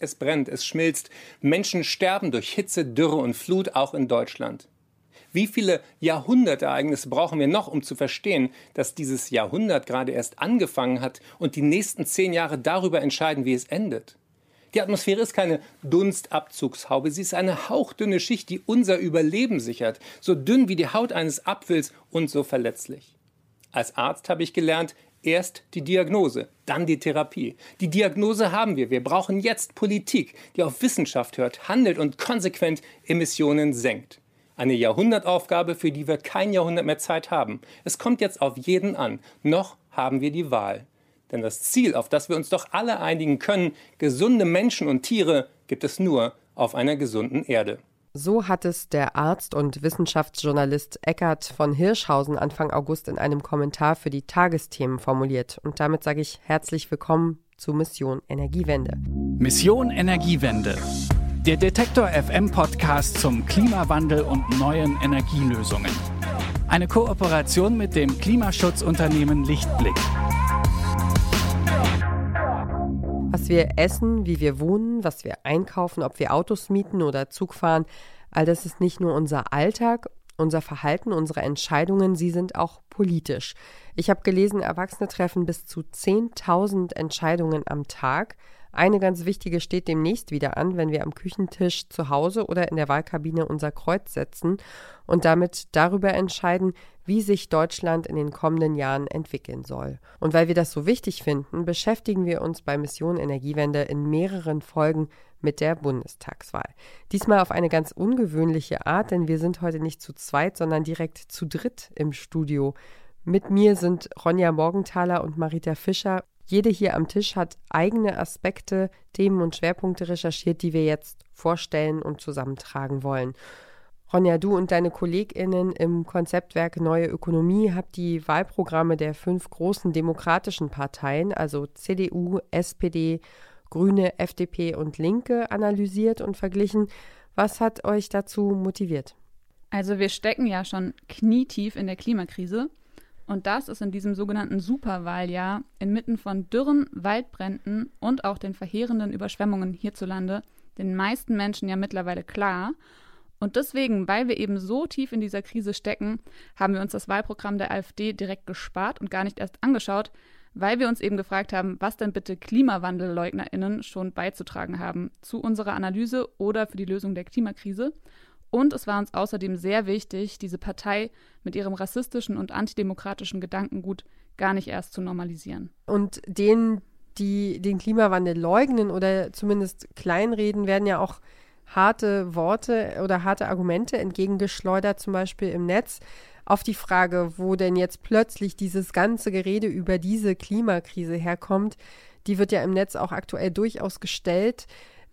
Es brennt, es schmilzt. Menschen sterben durch Hitze, Dürre und Flut, auch in Deutschland. Wie viele Jahrhundertereignisse brauchen wir noch, um zu verstehen, dass dieses Jahrhundert gerade erst angefangen hat und die nächsten zehn Jahre darüber entscheiden, wie es endet? Die Atmosphäre ist keine Dunstabzugshaube, sie ist eine hauchdünne Schicht, die unser Überleben sichert, so dünn wie die Haut eines Apfels und so verletzlich. Als Arzt habe ich gelernt, erst die Diagnose, dann die Therapie. Die Diagnose haben wir. Wir brauchen jetzt Politik, die auf Wissenschaft hört, handelt und konsequent Emissionen senkt. Eine Jahrhundertaufgabe, für die wir kein Jahrhundert mehr Zeit haben. Es kommt jetzt auf jeden an. Noch haben wir die Wahl. Denn das Ziel, auf das wir uns doch alle einigen können, gesunde Menschen und Tiere, gibt es nur auf einer gesunden Erde. So hat es der Arzt und Wissenschaftsjournalist Eckart von Hirschhausen Anfang August in einem Kommentar für die Tagesthemen formuliert. Und damit sage ich herzlich willkommen zu Mission Energiewende. Mission Energiewende. Der Detektor FM Podcast zum Klimawandel und neuen Energielösungen. Eine Kooperation mit dem Klimaschutzunternehmen Lichtblick. Was wir essen, wie wir wohnen, was wir einkaufen, ob wir Autos mieten oder Zug fahren, all das ist nicht nur unser Alltag, unser Verhalten, unsere Entscheidungen, sie sind auch politisch. Ich habe gelesen, Erwachsene treffen bis zu 10.000 Entscheidungen am Tag. Eine ganz wichtige steht demnächst wieder an, wenn wir am Küchentisch zu Hause oder in der Wahlkabine unser Kreuz setzen und damit darüber entscheiden, wie sich Deutschland in den kommenden Jahren entwickeln soll. Und weil wir das so wichtig finden, beschäftigen wir uns bei Mission Energiewende in mehreren Folgen mit der Bundestagswahl. Diesmal auf eine ganz ungewöhnliche Art, denn wir sind heute nicht zu zweit, sondern direkt zu dritt im Studio. Mit mir sind Ronja Morgenthaler und Marita Fischer jede hier am Tisch hat eigene Aspekte, Themen und Schwerpunkte recherchiert, die wir jetzt vorstellen und zusammentragen wollen. Ronja, du und deine KollegInnen im Konzeptwerk Neue Ökonomie habt die Wahlprogramme der fünf großen demokratischen Parteien, also CDU, SPD, Grüne, FDP und Linke, analysiert und verglichen. Was hat euch dazu motiviert? Also wir stecken ja schon knietief in der Klimakrise und das ist in diesem sogenannten Superwahljahr inmitten von Dürren, Waldbränden und auch den verheerenden Überschwemmungen hierzulande den meisten Menschen ja mittlerweile klar. Und deswegen, weil wir eben so tief in dieser Krise stecken, haben wir uns das Wahlprogramm der AfD direkt gespart und gar nicht erst angeschaut, weil wir uns eben gefragt haben, was denn bitte KlimawandelleugnerInnen schon beizutragen haben zu unserer Analyse oder für die Lösung der Klimakrise. Und es war uns außerdem sehr wichtig, diese Partei mit ihrem rassistischen und antidemokratischen Gedankengut gar nicht erst zu normalisieren. Und denen, die den Klimawandel leugnen oder zumindest kleinreden, werden ja auch harte Worte oder harte Argumente entgegengeschleudert, zum Beispiel im Netz, auf die Frage, wo denn jetzt plötzlich dieses ganze Gerede über diese Klimakrise herkommt. Die wird ja im Netz auch aktuell durchaus gestellt.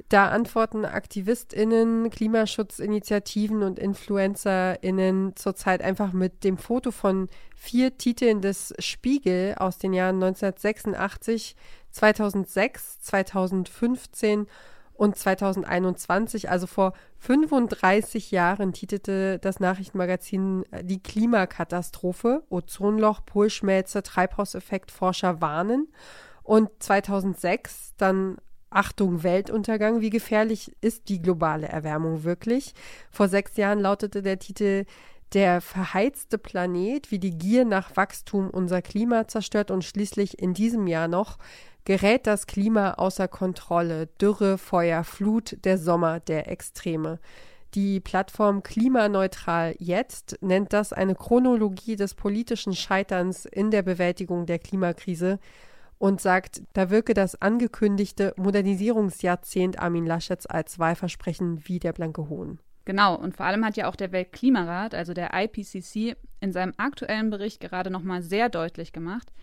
Da antworten AktivistInnen, Klimaschutzinitiativen und InfluencerInnen zurzeit einfach mit dem Foto von vier Titeln des Spiegel aus den Jahren 1986, 2006, 2015 und 2021, also vor 35 Jahren, titelte das Nachrichtenmagazin Die Klimakatastrophe, Ozonloch, Polschmelze, Treibhauseffekt, Forscher warnen. Und 2006 dann Achtung, Weltuntergang, wie gefährlich ist die globale Erwärmung wirklich? Vor sechs Jahren lautete der Titel Der verheizte Planet, wie die Gier nach Wachstum unser Klima zerstört und schließlich in diesem Jahr noch gerät das Klima außer Kontrolle. Dürre, Feuer, Flut, der Sommer, der Extreme. Die Plattform Klimaneutral Jetzt nennt das eine Chronologie des politischen Scheiterns in der Bewältigung der Klimakrise und sagt, da wirke das angekündigte Modernisierungsjahrzehnt Armin Laschets als Wahlversprechen wie der blanke Hohn. Genau, und vor allem hat ja auch der Weltklimarat, also der IPCC, in seinem aktuellen Bericht gerade nochmal sehr deutlich gemacht,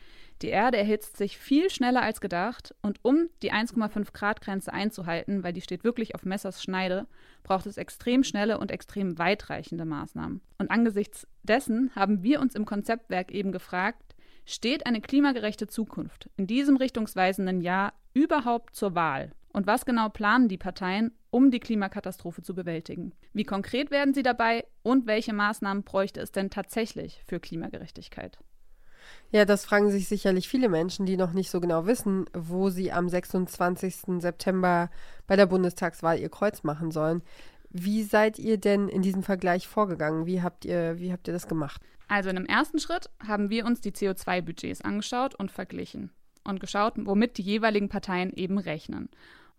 die Erde erhitzt sich viel schneller als gedacht und um die 1,5 Grad Grenze einzuhalten, weil die steht wirklich auf Messers Schneide, braucht es extrem schnelle und extrem weitreichende Maßnahmen. Und angesichts dessen haben wir uns im Konzeptwerk eben gefragt, Steht eine klimagerechte Zukunft in diesem richtungsweisenden Jahr überhaupt zur Wahl? Und was genau planen die Parteien, um die Klimakatastrophe zu bewältigen? Wie konkret werden sie dabei und welche Maßnahmen bräuchte es denn tatsächlich für Klimagerechtigkeit? Ja, das fragen sich sicherlich viele Menschen, die noch nicht so genau wissen, wo sie am 26. September bei der Bundestagswahl ihr Kreuz machen sollen. Wie seid ihr denn in diesem Vergleich vorgegangen? Wie habt ihr, wie habt ihr das gemacht? Also in einem ersten Schritt haben wir uns die CO2-Budgets angeschaut und verglichen und geschaut, womit die jeweiligen Parteien eben rechnen.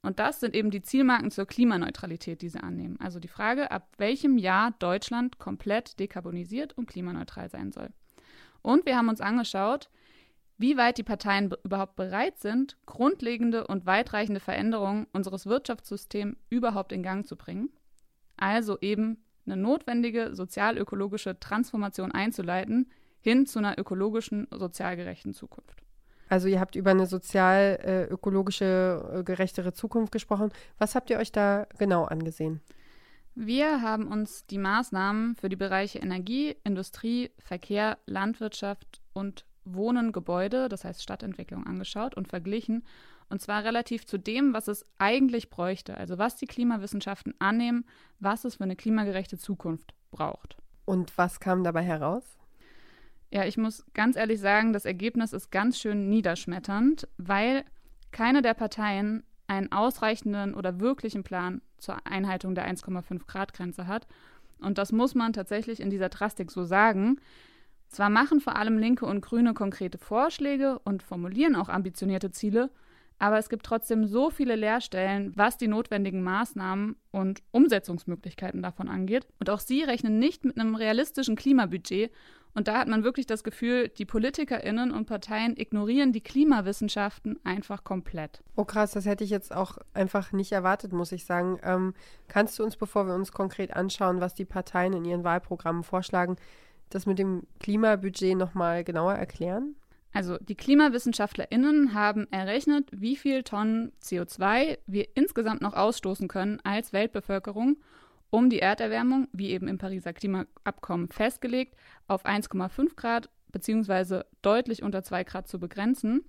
Und das sind eben die Zielmarken zur Klimaneutralität, die sie annehmen. Also die Frage, ab welchem Jahr Deutschland komplett dekarbonisiert und klimaneutral sein soll. Und wir haben uns angeschaut, wie weit die Parteien überhaupt bereit sind, grundlegende und weitreichende Veränderungen unseres Wirtschaftssystems überhaupt in Gang zu bringen. Also eben eine notwendige sozial-ökologische Transformation einzuleiten hin zu einer ökologischen, sozial gerechten Zukunft. Also ihr habt über eine sozial-ökologische, äh, gerechtere Zukunft gesprochen. Was habt ihr euch da genau angesehen? Wir haben uns die Maßnahmen für die Bereiche Energie, Industrie, Verkehr, Landwirtschaft und Wohnen, Gebäude, das heißt Stadtentwicklung, angeschaut und verglichen. Und zwar relativ zu dem, was es eigentlich bräuchte, also was die Klimawissenschaften annehmen, was es für eine klimagerechte Zukunft braucht. Und was kam dabei heraus? Ja, ich muss ganz ehrlich sagen, das Ergebnis ist ganz schön niederschmetternd, weil keine der Parteien einen ausreichenden oder wirklichen Plan zur Einhaltung der 1,5 Grad Grenze hat. Und das muss man tatsächlich in dieser Drastik so sagen. Zwar machen vor allem Linke und Grüne konkrete Vorschläge und formulieren auch ambitionierte Ziele, aber es gibt trotzdem so viele Leerstellen, was die notwendigen Maßnahmen und Umsetzungsmöglichkeiten davon angeht. Und auch sie rechnen nicht mit einem realistischen Klimabudget. Und da hat man wirklich das Gefühl, die PolitikerInnen und Parteien ignorieren die Klimawissenschaften einfach komplett. Oh krass, das hätte ich jetzt auch einfach nicht erwartet, muss ich sagen. Ähm, kannst du uns, bevor wir uns konkret anschauen, was die Parteien in ihren Wahlprogrammen vorschlagen, das mit dem Klimabudget nochmal genauer erklären? Also die KlimawissenschaftlerInnen haben errechnet, wie viel Tonnen CO2 wir insgesamt noch ausstoßen können als Weltbevölkerung, um die Erderwärmung, wie eben im Pariser Klimaabkommen festgelegt, auf 1,5 Grad bzw. deutlich unter 2 Grad zu begrenzen.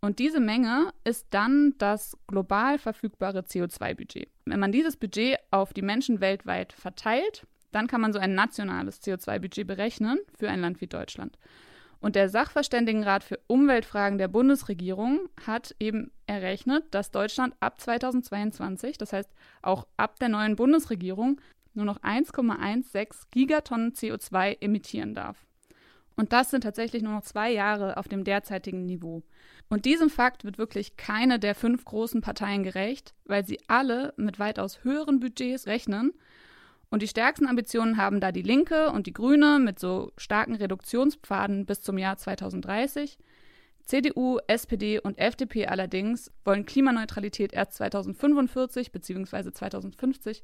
Und diese Menge ist dann das global verfügbare CO2-Budget. Wenn man dieses Budget auf die Menschen weltweit verteilt, dann kann man so ein nationales CO2-Budget berechnen für ein Land wie Deutschland. Und der Sachverständigenrat für Umweltfragen der Bundesregierung hat eben errechnet, dass Deutschland ab 2022, das heißt auch ab der neuen Bundesregierung, nur noch 1,16 Gigatonnen CO2 emittieren darf. Und das sind tatsächlich nur noch zwei Jahre auf dem derzeitigen Niveau. Und diesem Fakt wird wirklich keine der fünf großen Parteien gerecht, weil sie alle mit weitaus höheren Budgets rechnen und die stärksten Ambitionen haben da die Linke und die Grüne mit so starken Reduktionspfaden bis zum Jahr 2030. CDU, SPD und FDP allerdings wollen Klimaneutralität erst 2045 bzw. 2050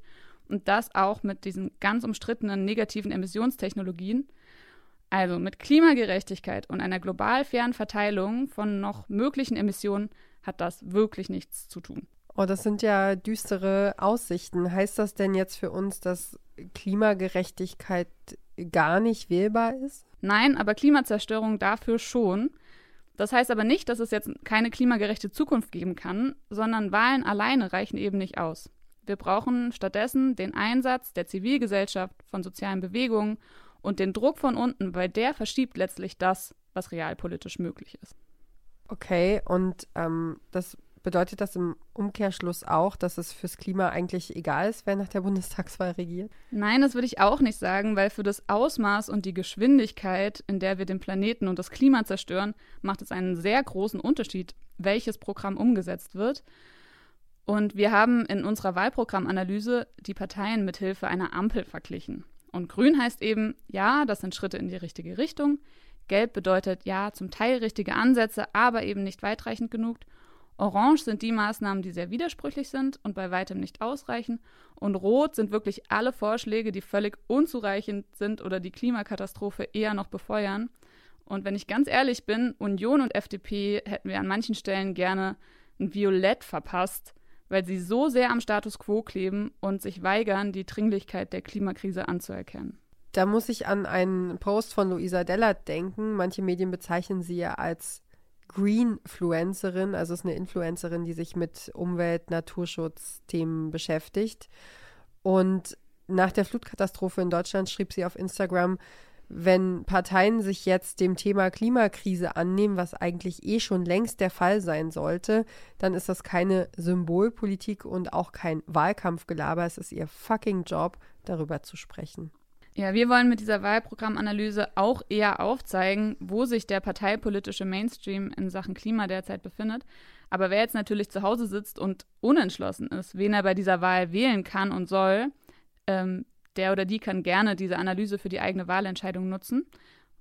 und das auch mit diesen ganz umstrittenen negativen Emissionstechnologien. Also mit Klimagerechtigkeit und einer global fairen Verteilung von noch möglichen Emissionen hat das wirklich nichts zu tun. Oh, das sind ja düstere Aussichten. Heißt das denn jetzt für uns, dass Klimagerechtigkeit gar nicht wählbar ist? Nein, aber Klimazerstörung dafür schon. Das heißt aber nicht, dass es jetzt keine klimagerechte Zukunft geben kann, sondern Wahlen alleine reichen eben nicht aus. Wir brauchen stattdessen den Einsatz der Zivilgesellschaft, von sozialen Bewegungen und den Druck von unten, weil der verschiebt letztlich das, was realpolitisch möglich ist. Okay, und ähm, das Bedeutet das im Umkehrschluss auch, dass es fürs Klima eigentlich egal ist, wer nach der Bundestagswahl regiert? Nein, das würde ich auch nicht sagen, weil für das Ausmaß und die Geschwindigkeit, in der wir den Planeten und das Klima zerstören, macht es einen sehr großen Unterschied, welches Programm umgesetzt wird. Und wir haben in unserer Wahlprogrammanalyse die Parteien mit Hilfe einer Ampel verglichen. Und grün heißt eben, ja, das sind Schritte in die richtige Richtung. Gelb bedeutet, ja, zum Teil richtige Ansätze, aber eben nicht weitreichend genug. Orange sind die Maßnahmen, die sehr widersprüchlich sind und bei weitem nicht ausreichen. Und rot sind wirklich alle Vorschläge, die völlig unzureichend sind oder die Klimakatastrophe eher noch befeuern. Und wenn ich ganz ehrlich bin, Union und FDP hätten wir an manchen Stellen gerne ein Violett verpasst, weil sie so sehr am Status quo kleben und sich weigern, die Dringlichkeit der Klimakrise anzuerkennen. Da muss ich an einen Post von Luisa Dellert denken. Manche Medien bezeichnen sie ja als Greenfluencerin, also ist eine Influencerin, die sich mit Umwelt-, Naturschutzthemen beschäftigt. Und nach der Flutkatastrophe in Deutschland schrieb sie auf Instagram, wenn Parteien sich jetzt dem Thema Klimakrise annehmen, was eigentlich eh schon längst der Fall sein sollte, dann ist das keine Symbolpolitik und auch kein Wahlkampfgelaber. Es ist ihr fucking Job, darüber zu sprechen. Ja, wir wollen mit dieser Wahlprogrammanalyse auch eher aufzeigen, wo sich der parteipolitische Mainstream in Sachen Klima derzeit befindet. Aber wer jetzt natürlich zu Hause sitzt und unentschlossen ist, wen er bei dieser Wahl wählen kann und soll, ähm, der oder die kann gerne diese Analyse für die eigene Wahlentscheidung nutzen.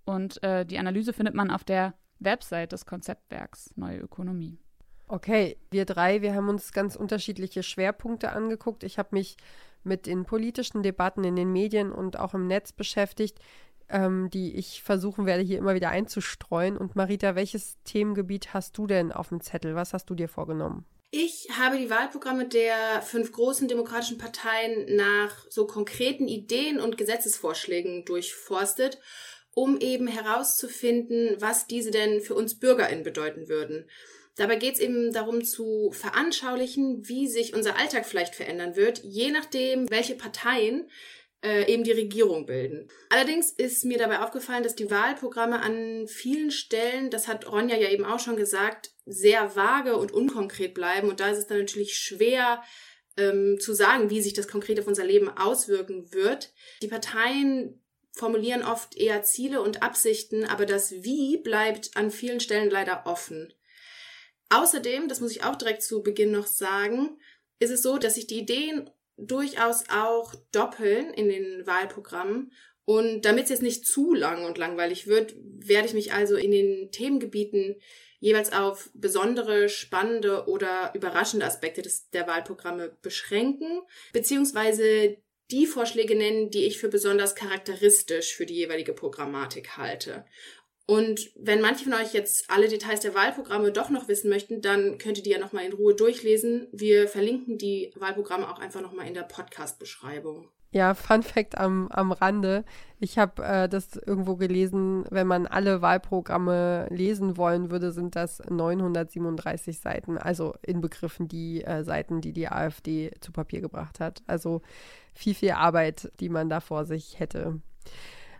Und äh, die Analyse findet man auf der Website des Konzeptwerks Neue Ökonomie. Okay, wir drei, wir haben uns ganz unterschiedliche Schwerpunkte angeguckt. Ich habe mich mit den politischen Debatten in den Medien und auch im Netz beschäftigt, ähm, die ich versuchen werde, hier immer wieder einzustreuen. Und Marita, welches Themengebiet hast du denn auf dem Zettel? Was hast du dir vorgenommen? Ich habe die Wahlprogramme der fünf großen demokratischen Parteien nach so konkreten Ideen und Gesetzesvorschlägen durchforstet, um eben herauszufinden, was diese denn für uns BürgerInnen bedeuten würden. Dabei geht es eben darum zu veranschaulichen, wie sich unser Alltag vielleicht verändern wird, je nachdem, welche Parteien äh, eben die Regierung bilden. Allerdings ist mir dabei aufgefallen, dass die Wahlprogramme an vielen Stellen, das hat Ronja ja eben auch schon gesagt, sehr vage und unkonkret bleiben. Und da ist es dann natürlich schwer ähm, zu sagen, wie sich das konkret auf unser Leben auswirken wird. Die Parteien formulieren oft eher Ziele und Absichten, aber das Wie bleibt an vielen Stellen leider offen. Außerdem, das muss ich auch direkt zu Beginn noch sagen, ist es so, dass sich die Ideen durchaus auch doppeln in den Wahlprogrammen. Und damit es jetzt nicht zu lang und langweilig wird, werde ich mich also in den Themengebieten jeweils auf besondere, spannende oder überraschende Aspekte des, der Wahlprogramme beschränken, beziehungsweise die Vorschläge nennen, die ich für besonders charakteristisch für die jeweilige Programmatik halte. Und wenn manche von euch jetzt alle Details der Wahlprogramme doch noch wissen möchten, dann könnt ihr die ja nochmal in Ruhe durchlesen. Wir verlinken die Wahlprogramme auch einfach nochmal in der Podcast-Beschreibung. Ja, Fun Fact am, am Rande. Ich habe äh, das irgendwo gelesen, wenn man alle Wahlprogramme lesen wollen würde, sind das 937 Seiten. Also inbegriffen die äh, Seiten, die die AfD zu Papier gebracht hat. Also viel, viel Arbeit, die man da vor sich hätte.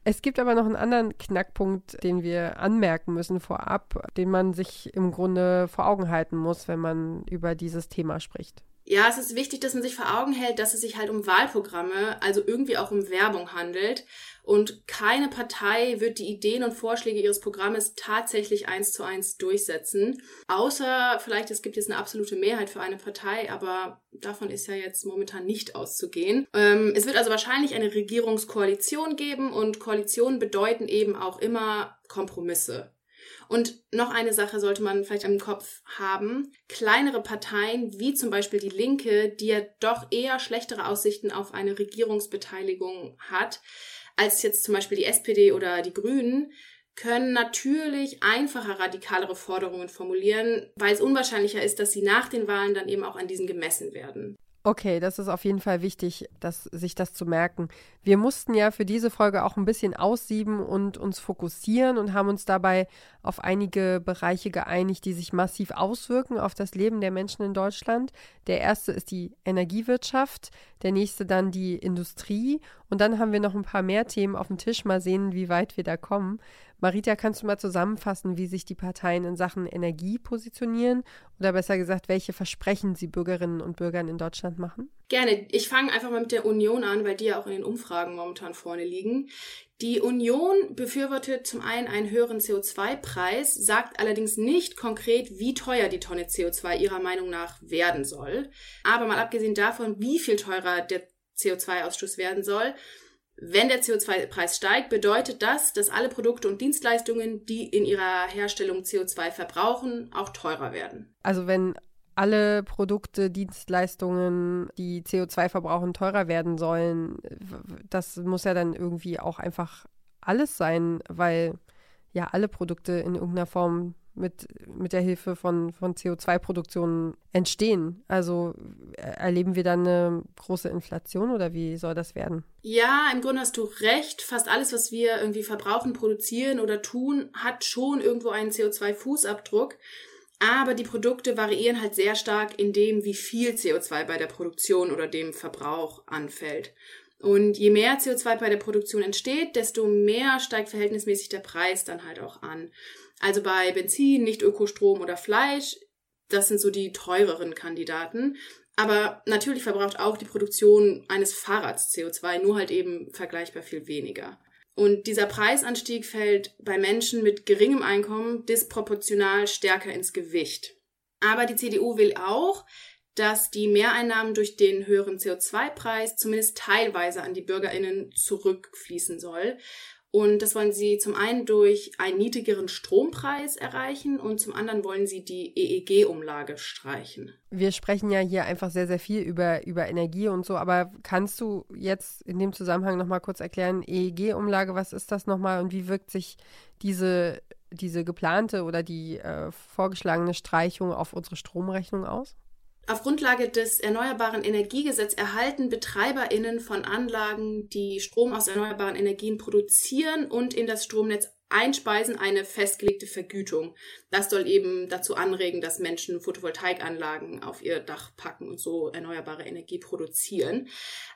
Es gibt aber noch einen anderen Knackpunkt, den wir anmerken müssen vorab, den man sich im Grunde vor Augen halten muss, wenn man über dieses Thema spricht. Ja, es ist wichtig, dass man sich vor Augen hält, dass es sich halt um Wahlprogramme, also irgendwie auch um Werbung handelt. Und keine Partei wird die Ideen und Vorschläge ihres Programmes tatsächlich eins zu eins durchsetzen. Außer vielleicht, es gibt jetzt eine absolute Mehrheit für eine Partei, aber davon ist ja jetzt momentan nicht auszugehen. Ähm, es wird also wahrscheinlich eine Regierungskoalition geben und Koalitionen bedeuten eben auch immer Kompromisse. Und noch eine Sache sollte man vielleicht im Kopf haben. Kleinere Parteien, wie zum Beispiel die Linke, die ja doch eher schlechtere Aussichten auf eine Regierungsbeteiligung hat, als jetzt zum Beispiel die SPD oder die Grünen, können natürlich einfacher radikalere Forderungen formulieren, weil es unwahrscheinlicher ist, dass sie nach den Wahlen dann eben auch an diesen gemessen werden. Okay, das ist auf jeden Fall wichtig, dass, sich das zu merken. Wir mussten ja für diese Folge auch ein bisschen aussieben und uns fokussieren und haben uns dabei auf einige Bereiche geeinigt, die sich massiv auswirken auf das Leben der Menschen in Deutschland. Der erste ist die Energiewirtschaft, der nächste dann die Industrie und dann haben wir noch ein paar mehr Themen auf dem Tisch. Mal sehen, wie weit wir da kommen. Marita, kannst du mal zusammenfassen, wie sich die Parteien in Sachen Energie positionieren oder besser gesagt, welche Versprechen sie Bürgerinnen und Bürgern in Deutschland machen? Gerne. Ich fange einfach mal mit der Union an, weil die ja auch in den Umfragen momentan vorne liegen. Die Union befürwortet zum einen einen höheren CO2-Preis, sagt allerdings nicht konkret, wie teuer die Tonne CO2 ihrer Meinung nach werden soll. Aber mal abgesehen davon, wie viel teurer der CO2-Ausstoß werden soll, wenn der CO2-Preis steigt, bedeutet das, dass alle Produkte und Dienstleistungen, die in ihrer Herstellung CO2 verbrauchen, auch teurer werden. Also wenn alle Produkte, Dienstleistungen, die CO2 verbrauchen, teurer werden sollen, das muss ja dann irgendwie auch einfach alles sein, weil ja alle Produkte in irgendeiner Form mit, mit der Hilfe von, von CO2-Produktionen entstehen. Also äh, erleben wir dann eine große Inflation oder wie soll das werden? Ja, im Grunde hast du recht. Fast alles, was wir irgendwie verbrauchen, produzieren oder tun, hat schon irgendwo einen CO2-Fußabdruck. Aber die Produkte variieren halt sehr stark in dem, wie viel CO2 bei der Produktion oder dem Verbrauch anfällt. Und je mehr CO2 bei der Produktion entsteht, desto mehr steigt verhältnismäßig der Preis dann halt auch an. Also bei Benzin, Nicht-Ökostrom oder Fleisch, das sind so die teureren Kandidaten. Aber natürlich verbraucht auch die Produktion eines Fahrrads CO2, nur halt eben vergleichbar viel weniger. Und dieser Preisanstieg fällt bei Menschen mit geringem Einkommen disproportional stärker ins Gewicht. Aber die CDU will auch, dass die Mehreinnahmen durch den höheren CO2-Preis zumindest teilweise an die Bürgerinnen zurückfließen soll. Und das wollen sie zum einen durch einen niedrigeren Strompreis erreichen und zum anderen wollen sie die EEG-Umlage streichen. Wir sprechen ja hier einfach sehr, sehr viel über, über Energie und so, aber kannst du jetzt in dem Zusammenhang nochmal kurz erklären, EEG-Umlage, was ist das nochmal und wie wirkt sich diese, diese geplante oder die äh, vorgeschlagene Streichung auf unsere Stromrechnung aus? Auf Grundlage des Erneuerbaren Energiegesetzes erhalten BetreiberInnen von Anlagen, die Strom aus erneuerbaren Energien produzieren und in das Stromnetz einspeisen, eine festgelegte Vergütung. Das soll eben dazu anregen, dass Menschen Photovoltaikanlagen auf ihr Dach packen und so erneuerbare Energie produzieren.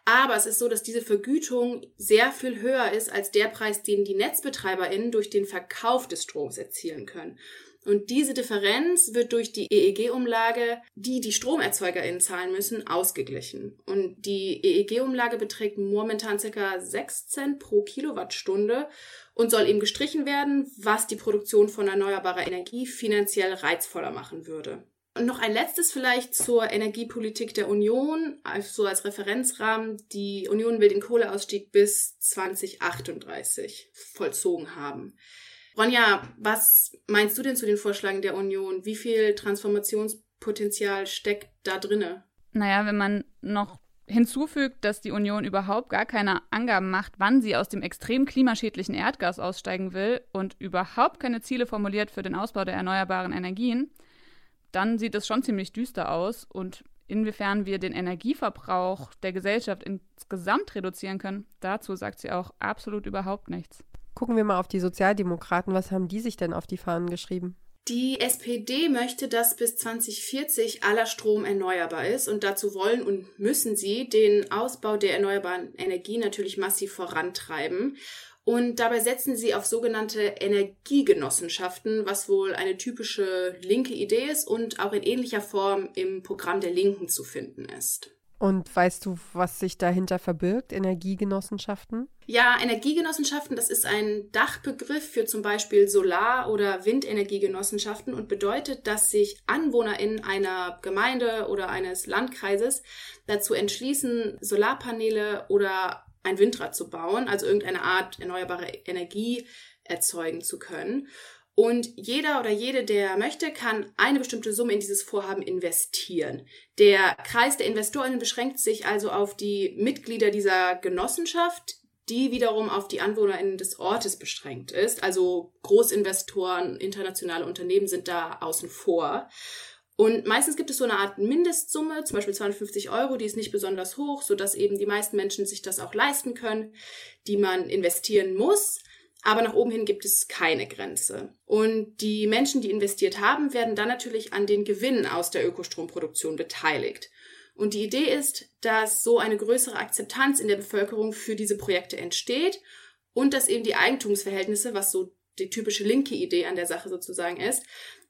Aber es ist so, dass diese Vergütung sehr viel höher ist als der Preis, den die NetzbetreiberInnen durch den Verkauf des Stroms erzielen können. Und diese Differenz wird durch die EEG-Umlage, die die StromerzeugerInnen zahlen müssen, ausgeglichen. Und die EEG-Umlage beträgt momentan circa 6 Cent pro Kilowattstunde und soll eben gestrichen werden, was die Produktion von erneuerbarer Energie finanziell reizvoller machen würde. Und noch ein letztes vielleicht zur Energiepolitik der Union, also so als Referenzrahmen. Die Union will den Kohleausstieg bis 2038 vollzogen haben. Ronja, was meinst du denn zu den Vorschlägen der Union? Wie viel Transformationspotenzial steckt da drinne? Naja, wenn man noch hinzufügt, dass die Union überhaupt gar keine Angaben macht, wann sie aus dem extrem klimaschädlichen Erdgas aussteigen will und überhaupt keine Ziele formuliert für den Ausbau der erneuerbaren Energien, dann sieht es schon ziemlich düster aus und inwiefern wir den Energieverbrauch der Gesellschaft insgesamt reduzieren können, dazu sagt sie auch absolut überhaupt nichts. Gucken wir mal auf die Sozialdemokraten. Was haben die sich denn auf die Fahnen geschrieben? Die SPD möchte, dass bis 2040 aller Strom erneuerbar ist und dazu wollen und müssen sie den Ausbau der erneuerbaren Energie natürlich massiv vorantreiben. Und dabei setzen sie auf sogenannte Energiegenossenschaften, was wohl eine typische linke Idee ist und auch in ähnlicher Form im Programm der Linken zu finden ist. Und weißt du, was sich dahinter verbirgt, Energiegenossenschaften? Ja, Energiegenossenschaften, das ist ein Dachbegriff für zum Beispiel Solar- oder Windenergiegenossenschaften und bedeutet, dass sich AnwohnerInnen einer Gemeinde oder eines Landkreises dazu entschließen, Solarpaneele oder ein Windrad zu bauen, also irgendeine Art erneuerbare Energie erzeugen zu können. Und jeder oder jede, der möchte, kann eine bestimmte Summe in dieses Vorhaben investieren. Der Kreis der Investorinnen beschränkt sich also auf die Mitglieder dieser Genossenschaft, die wiederum auf die AnwohnerInnen des Ortes beschränkt ist. Also Großinvestoren, internationale Unternehmen sind da außen vor. Und meistens gibt es so eine Art Mindestsumme, zum Beispiel 250 Euro, die ist nicht besonders hoch, sodass eben die meisten Menschen sich das auch leisten können, die man investieren muss. Aber nach oben hin gibt es keine Grenze. Und die Menschen, die investiert haben, werden dann natürlich an den Gewinnen aus der Ökostromproduktion beteiligt. Und die Idee ist, dass so eine größere Akzeptanz in der Bevölkerung für diese Projekte entsteht und dass eben die Eigentumsverhältnisse, was so die typische linke Idee an der Sache sozusagen ist,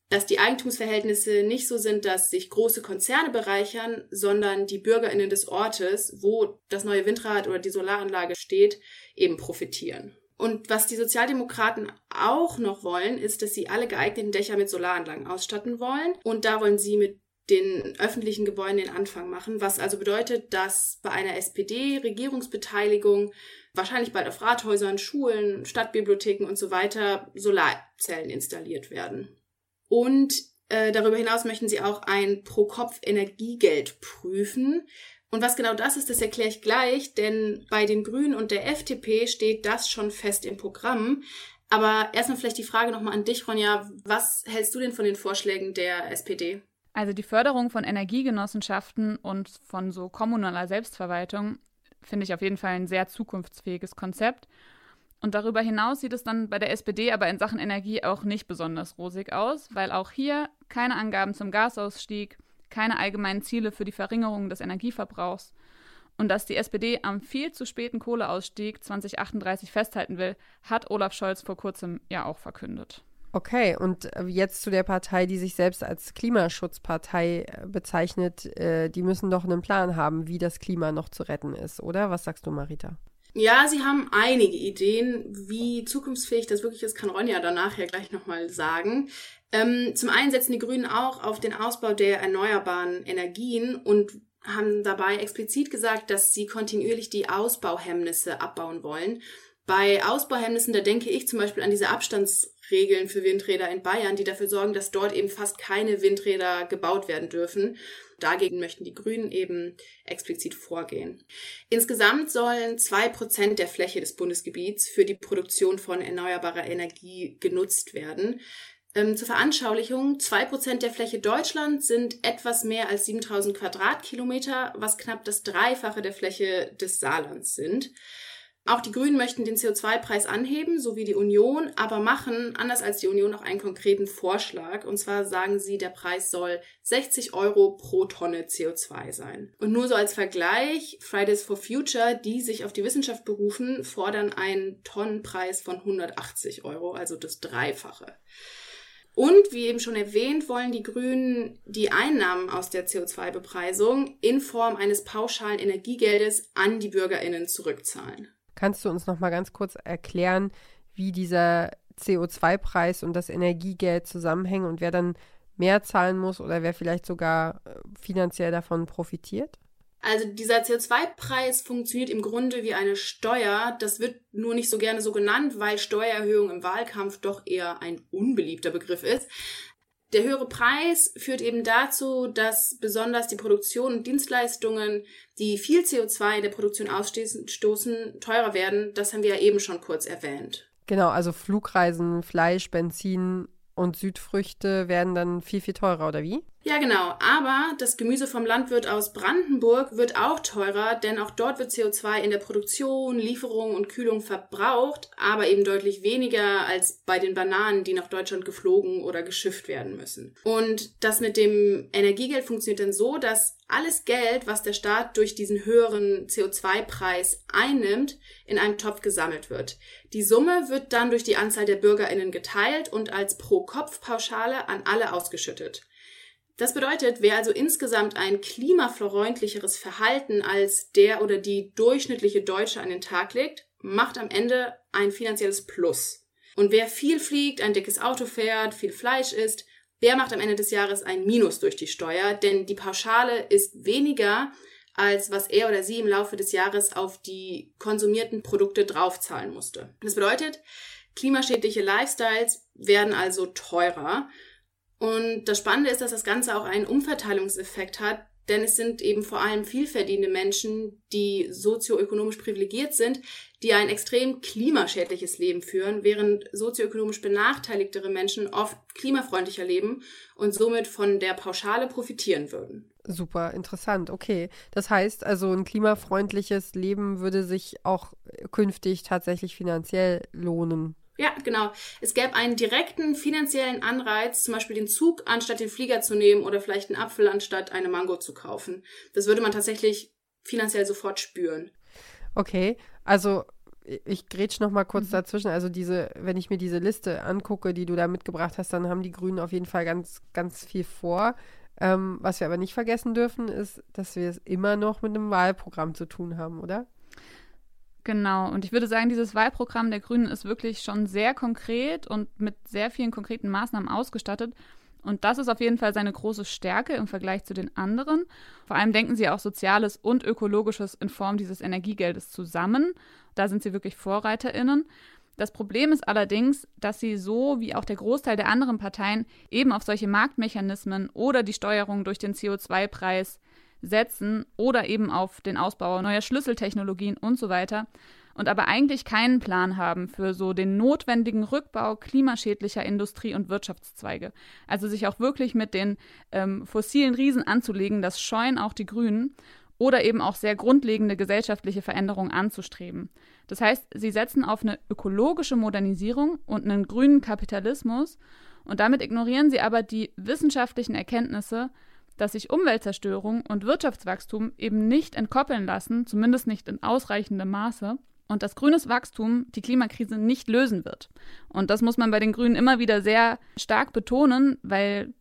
dass die Eigentumsverhältnisse nicht so sind, dass sich große Konzerne bereichern, sondern die Bürgerinnen des Ortes, wo das neue Windrad oder die Solaranlage steht, eben profitieren. Und was die Sozialdemokraten auch noch wollen, ist, dass sie alle geeigneten Dächer mit Solaranlagen ausstatten wollen. Und da wollen sie mit den öffentlichen Gebäuden den Anfang machen, was also bedeutet, dass bei einer SPD-Regierungsbeteiligung wahrscheinlich bald auf Rathäusern, Schulen, Stadtbibliotheken und so weiter Solarzellen installiert werden. Und äh, darüber hinaus möchten sie auch ein Pro-Kopf-Energiegeld prüfen, und was genau das ist, das erkläre ich gleich, denn bei den Grünen und der FDP steht das schon fest im Programm. Aber erstmal vielleicht die Frage nochmal an dich, Ronja. Was hältst du denn von den Vorschlägen der SPD? Also die Förderung von Energiegenossenschaften und von so kommunaler Selbstverwaltung finde ich auf jeden Fall ein sehr zukunftsfähiges Konzept. Und darüber hinaus sieht es dann bei der SPD aber in Sachen Energie auch nicht besonders rosig aus, weil auch hier keine Angaben zum Gasausstieg, keine allgemeinen Ziele für die Verringerung des Energieverbrauchs Und dass die SPD am viel zu späten Kohleausstieg 2038 festhalten will, hat Olaf Scholz vor kurzem ja auch verkündet. Okay, und äh, jetzt zu der Partei, die sich selbst als Klimaschutzpartei äh, bezeichnet. Äh, die müssen doch einen Plan haben, wie das Klima noch zu retten ist, oder? Was sagst du, Marita? Ja, sie haben einige Ideen, wie zukunftsfähig das wirklich ist, kann Ronja danach ja gleich nochmal sagen. Ähm, zum einen setzen die Grünen auch auf den Ausbau der erneuerbaren Energien und haben dabei explizit gesagt, dass sie kontinuierlich die Ausbauhemmnisse abbauen wollen. Bei Ausbauhemmnissen, da denke ich zum Beispiel an diese Abstandsregeln für Windräder in Bayern, die dafür sorgen, dass dort eben fast keine Windräder gebaut werden dürfen. Dagegen möchten die Grünen eben explizit vorgehen. Insgesamt sollen zwei Prozent der Fläche des Bundesgebiets für die Produktion von erneuerbarer Energie genutzt werden. Ähm, zur Veranschaulichung, zwei Prozent der Fläche Deutschlands sind etwas mehr als 7000 Quadratkilometer, was knapp das Dreifache der Fläche des Saarlands sind. Auch die Grünen möchten den CO2-Preis anheben, so wie die Union, aber machen, anders als die Union, auch einen konkreten Vorschlag. Und zwar sagen sie, der Preis soll 60 Euro pro Tonne CO2 sein. Und nur so als Vergleich, Fridays for Future, die sich auf die Wissenschaft berufen, fordern einen Tonnenpreis von 180 Euro, also das Dreifache. Und wie eben schon erwähnt, wollen die Grünen die Einnahmen aus der CO2-Bepreisung in Form eines pauschalen Energiegeldes an die Bürgerinnen zurückzahlen. Kannst du uns noch mal ganz kurz erklären, wie dieser CO2-Preis und das Energiegeld zusammenhängen und wer dann mehr zahlen muss oder wer vielleicht sogar äh, finanziell davon profitiert? Also dieser CO2-Preis funktioniert im Grunde wie eine Steuer. Das wird nur nicht so gerne so genannt, weil Steuererhöhung im Wahlkampf doch eher ein unbeliebter Begriff ist. Der höhere Preis führt eben dazu, dass besonders die Produktion und Dienstleistungen, die viel CO2 in der Produktion ausstoßen, teurer werden. Das haben wir ja eben schon kurz erwähnt. Genau, also Flugreisen, Fleisch, Benzin und Südfrüchte werden dann viel, viel teurer, oder wie? Ja, genau. Aber das Gemüse vom Landwirt aus Brandenburg wird auch teurer, denn auch dort wird CO2 in der Produktion, Lieferung und Kühlung verbraucht, aber eben deutlich weniger als bei den Bananen, die nach Deutschland geflogen oder geschifft werden müssen. Und das mit dem Energiegeld funktioniert dann so, dass alles Geld, was der Staat durch diesen höheren CO2-Preis einnimmt, in einem Topf gesammelt wird. Die Summe wird dann durch die Anzahl der BürgerInnen geteilt und als Pro-Kopf-Pauschale an alle ausgeschüttet. Das bedeutet, wer also insgesamt ein klimafreundlicheres Verhalten als der oder die durchschnittliche Deutsche an den Tag legt, macht am Ende ein finanzielles Plus. Und wer viel fliegt, ein dickes Auto fährt, viel Fleisch isst, der macht am Ende des Jahres ein Minus durch die Steuer, denn die Pauschale ist weniger, als was er oder sie im Laufe des Jahres auf die konsumierten Produkte draufzahlen musste. Das bedeutet, klimaschädliche Lifestyles werden also teurer und das Spannende ist, dass das Ganze auch einen Umverteilungseffekt hat, denn es sind eben vor allem vielverdienende Menschen, die sozioökonomisch privilegiert sind, die ein extrem klimaschädliches Leben führen, während sozioökonomisch benachteiligtere Menschen oft klimafreundlicher leben und somit von der Pauschale profitieren würden. Super interessant, okay. Das heißt also, ein klimafreundliches Leben würde sich auch künftig tatsächlich finanziell lohnen. Ja, genau. Es gäbe einen direkten finanziellen Anreiz, zum Beispiel den Zug anstatt den Flieger zu nehmen oder vielleicht einen Apfel anstatt eine Mango zu kaufen. Das würde man tatsächlich finanziell sofort spüren. Okay, also ich grätsch noch mal kurz mhm. dazwischen. Also diese, wenn ich mir diese Liste angucke, die du da mitgebracht hast, dann haben die Grünen auf jeden Fall ganz, ganz viel vor. Ähm, was wir aber nicht vergessen dürfen, ist, dass wir es immer noch mit einem Wahlprogramm zu tun haben, oder? Genau, und ich würde sagen, dieses Wahlprogramm der Grünen ist wirklich schon sehr konkret und mit sehr vielen konkreten Maßnahmen ausgestattet. Und das ist auf jeden Fall seine große Stärke im Vergleich zu den anderen. Vor allem denken sie auch Soziales und Ökologisches in Form dieses Energiegeldes zusammen. Da sind sie wirklich VorreiterInnen. Das Problem ist allerdings, dass sie so wie auch der Großteil der anderen Parteien eben auf solche Marktmechanismen oder die Steuerung durch den CO2-Preis setzen oder eben auf den Ausbau neuer Schlüsseltechnologien und so weiter und aber eigentlich keinen Plan haben für so den notwendigen Rückbau klimaschädlicher Industrie- und Wirtschaftszweige. Also sich auch wirklich mit den ähm, fossilen Riesen anzulegen, das scheuen auch die Grünen oder eben auch sehr grundlegende gesellschaftliche Veränderungen anzustreben. Das heißt, sie setzen auf eine ökologische Modernisierung und einen grünen Kapitalismus und damit ignorieren sie aber die wissenschaftlichen Erkenntnisse dass sich Umweltzerstörung und Wirtschaftswachstum eben nicht entkoppeln lassen, zumindest nicht in ausreichendem Maße, und dass grünes Wachstum die Klimakrise nicht lösen wird. Und das muss man bei den Grünen immer wieder sehr stark betonen, weil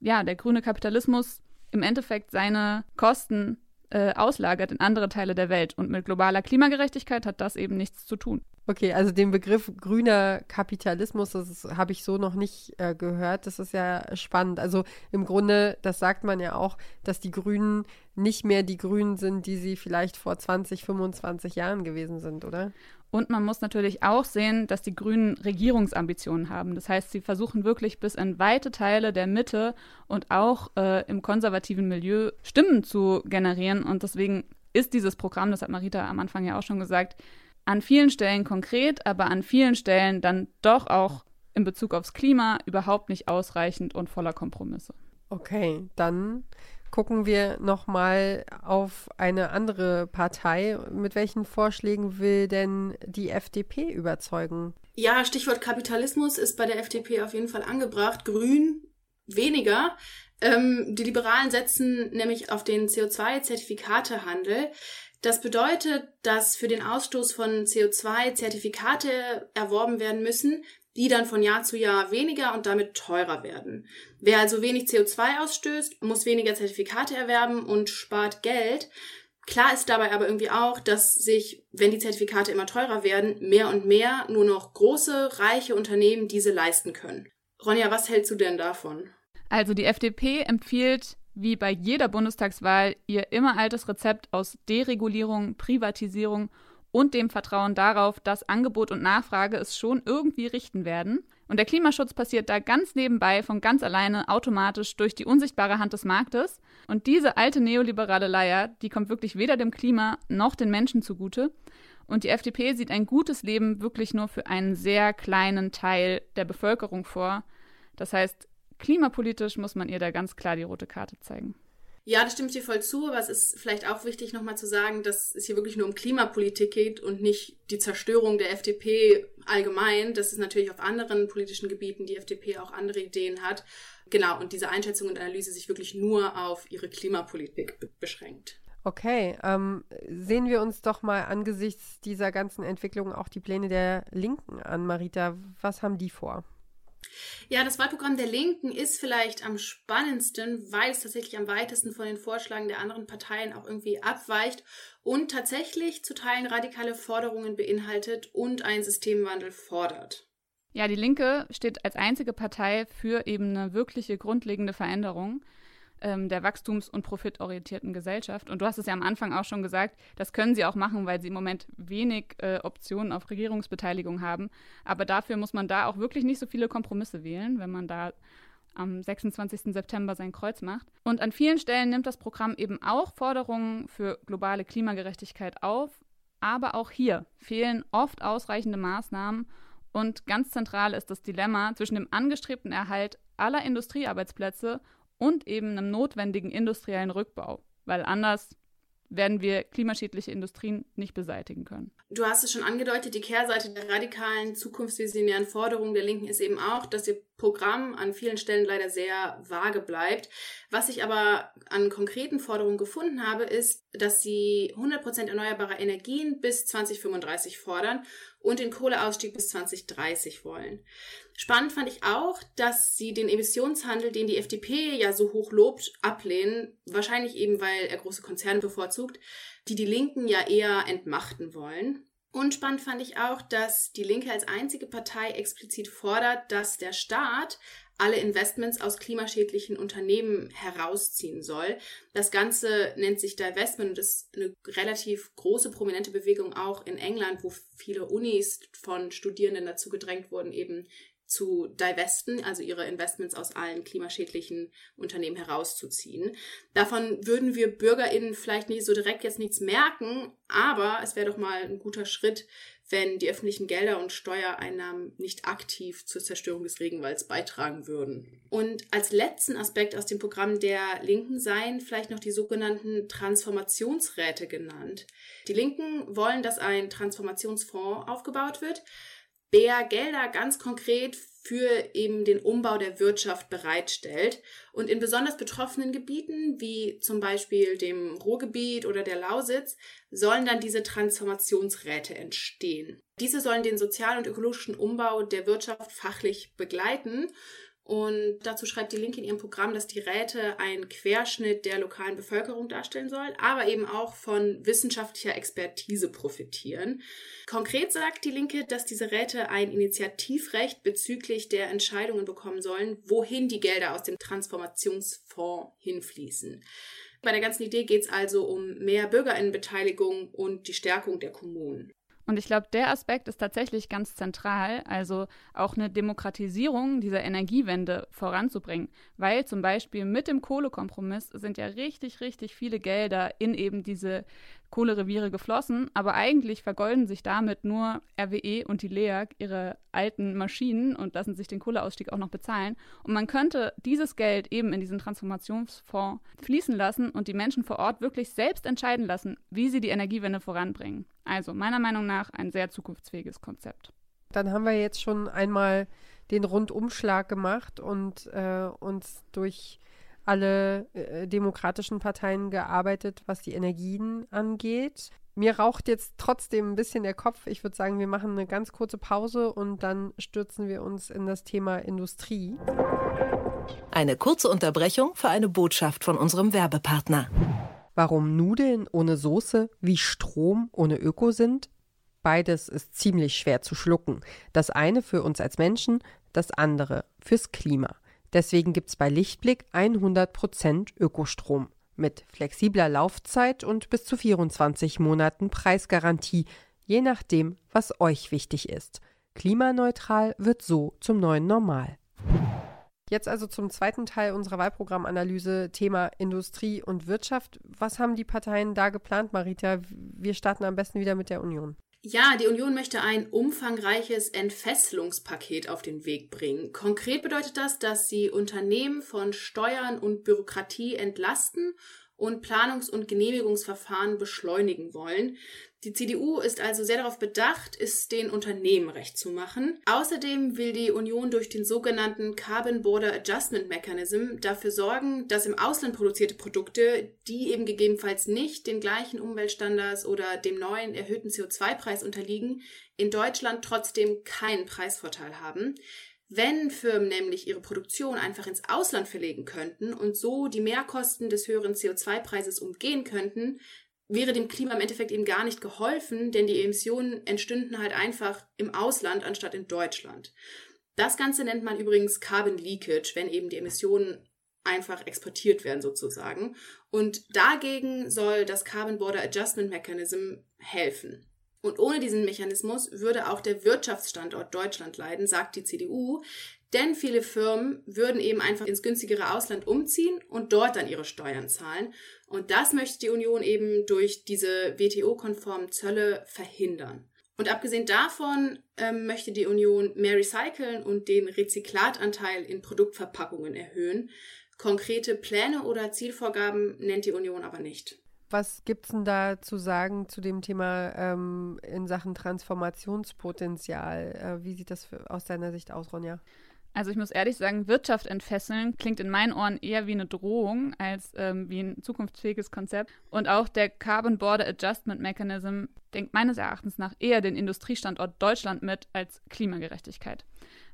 ja, der grüne Kapitalismus im Endeffekt seine Kosten äh, auslagert in andere Teile der Welt. Und mit globaler Klimagerechtigkeit hat das eben nichts zu tun. Okay, also den Begriff grüner Kapitalismus, das habe ich so noch nicht äh, gehört. Das ist ja spannend. Also im Grunde, das sagt man ja auch, dass die Grünen nicht mehr die Grünen sind, die sie vielleicht vor 20, 25 Jahren gewesen sind, oder? Und man muss natürlich auch sehen, dass die Grünen Regierungsambitionen haben. Das heißt, sie versuchen wirklich bis in weite Teile der Mitte und auch äh, im konservativen Milieu Stimmen zu generieren. Und deswegen ist dieses Programm, das hat Marita am Anfang ja auch schon gesagt, an vielen Stellen konkret, aber an vielen Stellen dann doch auch in Bezug aufs Klima überhaupt nicht ausreichend und voller Kompromisse. Okay, dann gucken wir nochmal auf eine andere Partei. Mit welchen Vorschlägen will denn die FDP überzeugen? Ja, Stichwort Kapitalismus ist bei der FDP auf jeden Fall angebracht. Grün weniger. Ähm, die Liberalen setzen nämlich auf den CO2-Zertifikatehandel. Das bedeutet, dass für den Ausstoß von CO2 Zertifikate erworben werden müssen, die dann von Jahr zu Jahr weniger und damit teurer werden. Wer also wenig CO2 ausstößt, muss weniger Zertifikate erwerben und spart Geld. Klar ist dabei aber irgendwie auch, dass sich, wenn die Zertifikate immer teurer werden, mehr und mehr nur noch große, reiche Unternehmen diese leisten können. Ronja, was hältst du denn davon? Also die FDP empfiehlt wie bei jeder Bundestagswahl ihr immer altes Rezept aus Deregulierung, Privatisierung und dem Vertrauen darauf, dass Angebot und Nachfrage es schon irgendwie richten werden. Und der Klimaschutz passiert da ganz nebenbei von ganz alleine automatisch durch die unsichtbare Hand des Marktes. Und diese alte neoliberale Leier, die kommt wirklich weder dem Klima noch den Menschen zugute. Und die FDP sieht ein gutes Leben wirklich nur für einen sehr kleinen Teil der Bevölkerung vor. Das heißt, klimapolitisch muss man ihr da ganz klar die rote Karte zeigen. Ja, das stimmt dir voll zu, aber es ist vielleicht auch wichtig, nochmal zu sagen, dass es hier wirklich nur um Klimapolitik geht und nicht die Zerstörung der FDP allgemein. Das ist natürlich auf anderen politischen Gebieten die FDP auch andere Ideen hat. Genau, und diese Einschätzung und Analyse sich wirklich nur auf ihre Klimapolitik beschränkt. Okay, ähm, sehen wir uns doch mal angesichts dieser ganzen Entwicklung auch die Pläne der Linken an, Marita. Was haben die vor? Ja, das Wahlprogramm der Linken ist vielleicht am spannendsten, weil es tatsächlich am weitesten von den Vorschlägen der anderen Parteien auch irgendwie abweicht und tatsächlich zu Teilen radikale Forderungen beinhaltet und einen Systemwandel fordert. Ja, die Linke steht als einzige Partei für eben eine wirkliche grundlegende Veränderung ähm, der wachstums- und profitorientierten Gesellschaft. Und du hast es ja am Anfang auch schon gesagt, das können sie auch machen, weil sie im Moment wenig äh, Optionen auf Regierungsbeteiligung haben. Aber dafür muss man da auch wirklich nicht so viele Kompromisse wählen, wenn man da am 26. September sein Kreuz macht. Und an vielen Stellen nimmt das Programm eben auch Forderungen für globale Klimagerechtigkeit auf. Aber auch hier fehlen oft ausreichende Maßnahmen. Und ganz zentral ist das Dilemma zwischen dem angestrebten Erhalt aller Industriearbeitsplätze und eben einem notwendigen industriellen Rückbau, weil anders werden wir klimaschädliche Industrien nicht beseitigen können. Du hast es schon angedeutet, die Kehrseite der radikalen, zukunftsvisionären Forderungen der Linken ist eben auch, dass ihr Programm an vielen Stellen leider sehr vage bleibt. Was ich aber an konkreten Forderungen gefunden habe, ist, dass sie 100% erneuerbare Energien bis 2035 fordern und den Kohleausstieg bis 2030 wollen. Spannend fand ich auch, dass sie den Emissionshandel, den die FDP ja so hoch lobt, ablehnen. Wahrscheinlich eben, weil er große Konzerne bevorzugt, die die Linken ja eher entmachten wollen. Und spannend fand ich auch, dass die Linke als einzige Partei explizit fordert, dass der Staat alle Investments aus klimaschädlichen Unternehmen herausziehen soll. Das Ganze nennt sich Divestment und ist eine relativ große, prominente Bewegung auch in England, wo viele Unis von Studierenden dazu gedrängt wurden, eben zu divesten, also ihre Investments aus allen klimaschädlichen Unternehmen herauszuziehen. Davon würden wir BürgerInnen vielleicht nicht so direkt jetzt nichts merken, aber es wäre doch mal ein guter Schritt, wenn die öffentlichen Gelder und Steuereinnahmen nicht aktiv zur Zerstörung des Regenwalds beitragen würden. Und als letzten Aspekt aus dem Programm der Linken seien vielleicht noch die sogenannten Transformationsräte genannt. Die Linken wollen, dass ein Transformationsfonds aufgebaut wird, der Gelder ganz konkret für eben den Umbau der Wirtschaft bereitstellt. Und in besonders betroffenen Gebieten, wie zum Beispiel dem Ruhrgebiet oder der Lausitz, sollen dann diese Transformationsräte entstehen. Diese sollen den sozialen und ökologischen Umbau der Wirtschaft fachlich begleiten und dazu schreibt die Linke in ihrem Programm, dass die Räte einen Querschnitt der lokalen Bevölkerung darstellen sollen, aber eben auch von wissenschaftlicher Expertise profitieren. Konkret sagt die Linke, dass diese Räte ein Initiativrecht bezüglich der Entscheidungen bekommen sollen, wohin die Gelder aus dem Transformationsfonds hinfließen. Bei der ganzen Idee geht es also um mehr Bürgerinnenbeteiligung und die Stärkung der Kommunen. Und ich glaube, der Aspekt ist tatsächlich ganz zentral, also auch eine Demokratisierung dieser Energiewende voranzubringen, weil zum Beispiel mit dem Kohlekompromiss sind ja richtig, richtig viele Gelder in eben diese Kohlereviere geflossen, aber eigentlich vergolden sich damit nur RWE und die LEAG ihre alten Maschinen und lassen sich den Kohleausstieg auch noch bezahlen. Und man könnte dieses Geld eben in diesen Transformationsfonds fließen lassen und die Menschen vor Ort wirklich selbst entscheiden lassen, wie sie die Energiewende voranbringen. Also meiner Meinung nach ein sehr zukunftsfähiges Konzept. Dann haben wir jetzt schon einmal den Rundumschlag gemacht und äh, uns durch alle äh, demokratischen Parteien gearbeitet, was die Energien angeht. Mir raucht jetzt trotzdem ein bisschen der Kopf. Ich würde sagen, wir machen eine ganz kurze Pause und dann stürzen wir uns in das Thema Industrie. Eine kurze Unterbrechung für eine Botschaft von unserem Werbepartner. Warum Nudeln ohne Soße wie Strom ohne Öko sind? Beides ist ziemlich schwer zu schlucken. Das eine für uns als Menschen, das andere fürs Klima. Deswegen gibt's bei Lichtblick 100% Ökostrom mit flexibler Laufzeit und bis zu 24 Monaten Preisgarantie, je nachdem, was euch wichtig ist. Klimaneutral wird so zum neuen Normal. Jetzt also zum zweiten Teil unserer Wahlprogrammanalyse, Thema Industrie und Wirtschaft. Was haben die Parteien da geplant, Marita? Wir starten am besten wieder mit der Union. Ja, die Union möchte ein umfangreiches Entfesselungspaket auf den Weg bringen. Konkret bedeutet das, dass sie Unternehmen von Steuern und Bürokratie entlasten und Planungs- und Genehmigungsverfahren beschleunigen wollen. Die CDU ist also sehr darauf bedacht, es den Unternehmen recht zu machen. Außerdem will die Union durch den sogenannten Carbon Border Adjustment Mechanism dafür sorgen, dass im Ausland produzierte Produkte, die eben gegebenenfalls nicht den gleichen Umweltstandards oder dem neuen erhöhten CO2-Preis unterliegen, in Deutschland trotzdem keinen Preisvorteil haben. Wenn Firmen nämlich ihre Produktion einfach ins Ausland verlegen könnten und so die Mehrkosten des höheren CO2-Preises umgehen könnten, wäre dem Klima im Endeffekt eben gar nicht geholfen, denn die Emissionen entstünden halt einfach im Ausland anstatt in Deutschland. Das Ganze nennt man übrigens Carbon Leakage, wenn eben die Emissionen einfach exportiert werden sozusagen. Und dagegen soll das Carbon Border Adjustment Mechanism helfen. Und ohne diesen Mechanismus würde auch der Wirtschaftsstandort Deutschland leiden, sagt die CDU, denn viele Firmen würden eben einfach ins günstigere Ausland umziehen und dort dann ihre Steuern zahlen. Und das möchte die Union eben durch diese WTO-konformen Zölle verhindern. Und abgesehen davon ähm, möchte die Union mehr recyceln und den Rezyklatanteil in Produktverpackungen erhöhen. Konkrete Pläne oder Zielvorgaben nennt die Union aber nicht. Was gibt es denn da zu sagen zu dem Thema ähm, in Sachen Transformationspotenzial? Äh, wie sieht das aus deiner Sicht aus, Ronja? Also ich muss ehrlich sagen, Wirtschaft entfesseln klingt in meinen Ohren eher wie eine Drohung als ähm, wie ein zukunftsfähiges Konzept. Und auch der Carbon Border Adjustment Mechanism denkt meines Erachtens nach eher den Industriestandort Deutschland mit als Klimagerechtigkeit.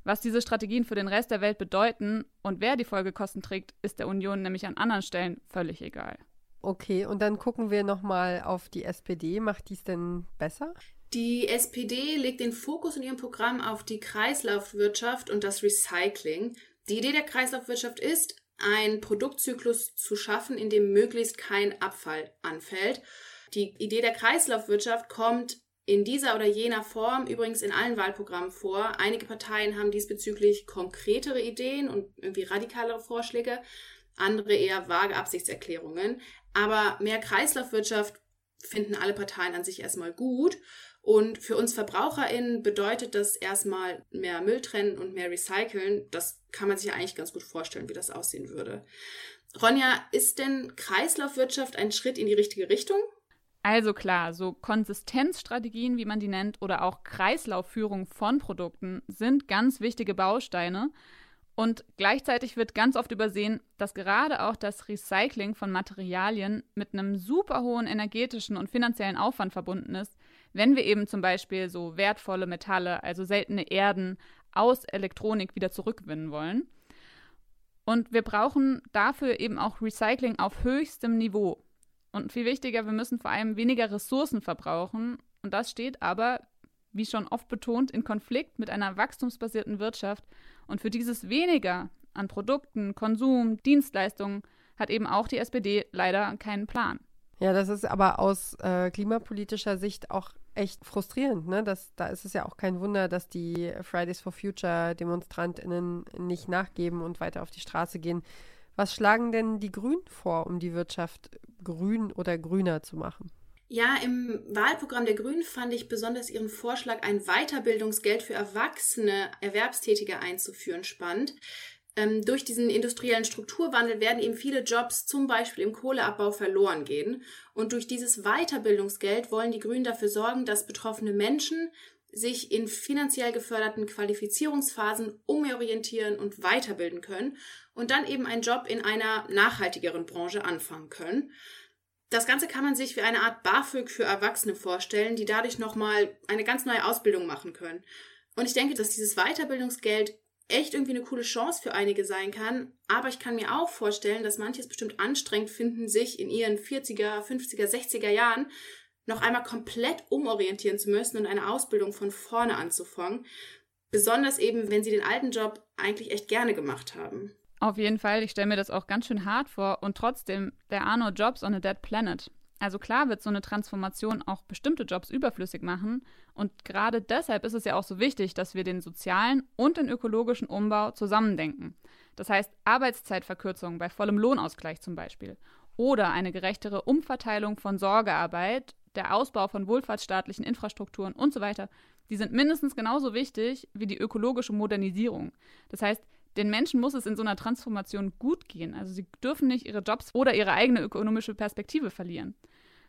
Was diese Strategien für den Rest der Welt bedeuten und wer die Folgekosten trägt, ist der Union nämlich an anderen Stellen völlig egal. Okay, und dann gucken wir nochmal auf die SPD. Macht dies denn besser? Die SPD legt den Fokus in ihrem Programm auf die Kreislaufwirtschaft und das Recycling. Die Idee der Kreislaufwirtschaft ist, einen Produktzyklus zu schaffen, in dem möglichst kein Abfall anfällt. Die Idee der Kreislaufwirtschaft kommt in dieser oder jener Form übrigens in allen Wahlprogrammen vor. Einige Parteien haben diesbezüglich konkretere Ideen und irgendwie radikalere Vorschläge andere eher vage Absichtserklärungen. Aber mehr Kreislaufwirtschaft finden alle Parteien an sich erstmal gut. Und für uns VerbraucherInnen bedeutet das erstmal mehr Müll trennen und mehr recyceln. Das kann man sich ja eigentlich ganz gut vorstellen, wie das aussehen würde. Ronja, ist denn Kreislaufwirtschaft ein Schritt in die richtige Richtung? Also klar, so Konsistenzstrategien, wie man die nennt, oder auch Kreislaufführung von Produkten sind ganz wichtige Bausteine. Und gleichzeitig wird ganz oft übersehen, dass gerade auch das Recycling von Materialien mit einem super hohen energetischen und finanziellen Aufwand verbunden ist, wenn wir eben zum Beispiel so wertvolle Metalle, also seltene Erden, aus Elektronik wieder zurückgewinnen wollen. Und wir brauchen dafür eben auch Recycling auf höchstem Niveau. Und viel wichtiger, wir müssen vor allem weniger Ressourcen verbrauchen. Und das steht aber, wie schon oft betont, in Konflikt mit einer wachstumsbasierten Wirtschaft. Und für dieses weniger an Produkten, Konsum, Dienstleistungen hat eben auch die SPD leider keinen Plan. Ja, das ist aber aus äh, klimapolitischer Sicht auch echt frustrierend. Ne? Das, da ist es ja auch kein Wunder, dass die Fridays for Future DemonstrantInnen nicht nachgeben und weiter auf die Straße gehen. Was schlagen denn die Grünen vor, um die Wirtschaft grün oder grüner zu machen? Ja, im Wahlprogramm der Grünen fand ich besonders ihren Vorschlag, ein Weiterbildungsgeld für erwachsene Erwerbstätige einzuführen, spannend. Ähm, durch diesen industriellen Strukturwandel werden eben viele Jobs zum Beispiel im Kohleabbau verloren gehen. Und durch dieses Weiterbildungsgeld wollen die Grünen dafür sorgen, dass betroffene Menschen sich in finanziell geförderten Qualifizierungsphasen umorientieren und weiterbilden können und dann eben einen Job in einer nachhaltigeren Branche anfangen können. Das Ganze kann man sich wie eine Art BAföG für Erwachsene vorstellen, die dadurch nochmal eine ganz neue Ausbildung machen können. Und ich denke, dass dieses Weiterbildungsgeld echt irgendwie eine coole Chance für einige sein kann. Aber ich kann mir auch vorstellen, dass manche es bestimmt anstrengend finden, sich in ihren 40er, 50er, 60er Jahren noch einmal komplett umorientieren zu müssen und eine Ausbildung von vorne anzufangen. Besonders eben, wenn sie den alten Job eigentlich echt gerne gemacht haben. Auf jeden Fall, ich stelle mir das auch ganz schön hart vor und trotzdem, there are no jobs on a dead planet. Also klar wird so eine Transformation auch bestimmte Jobs überflüssig machen. Und gerade deshalb ist es ja auch so wichtig, dass wir den sozialen und den ökologischen Umbau zusammendenken. Das heißt Arbeitszeitverkürzung bei vollem Lohnausgleich zum Beispiel. Oder eine gerechtere Umverteilung von Sorgearbeit, der Ausbau von wohlfahrtsstaatlichen Infrastrukturen und so weiter. Die sind mindestens genauso wichtig wie die ökologische Modernisierung. Das heißt, den Menschen muss es in so einer Transformation gut gehen. Also sie dürfen nicht ihre Jobs oder ihre eigene ökonomische Perspektive verlieren.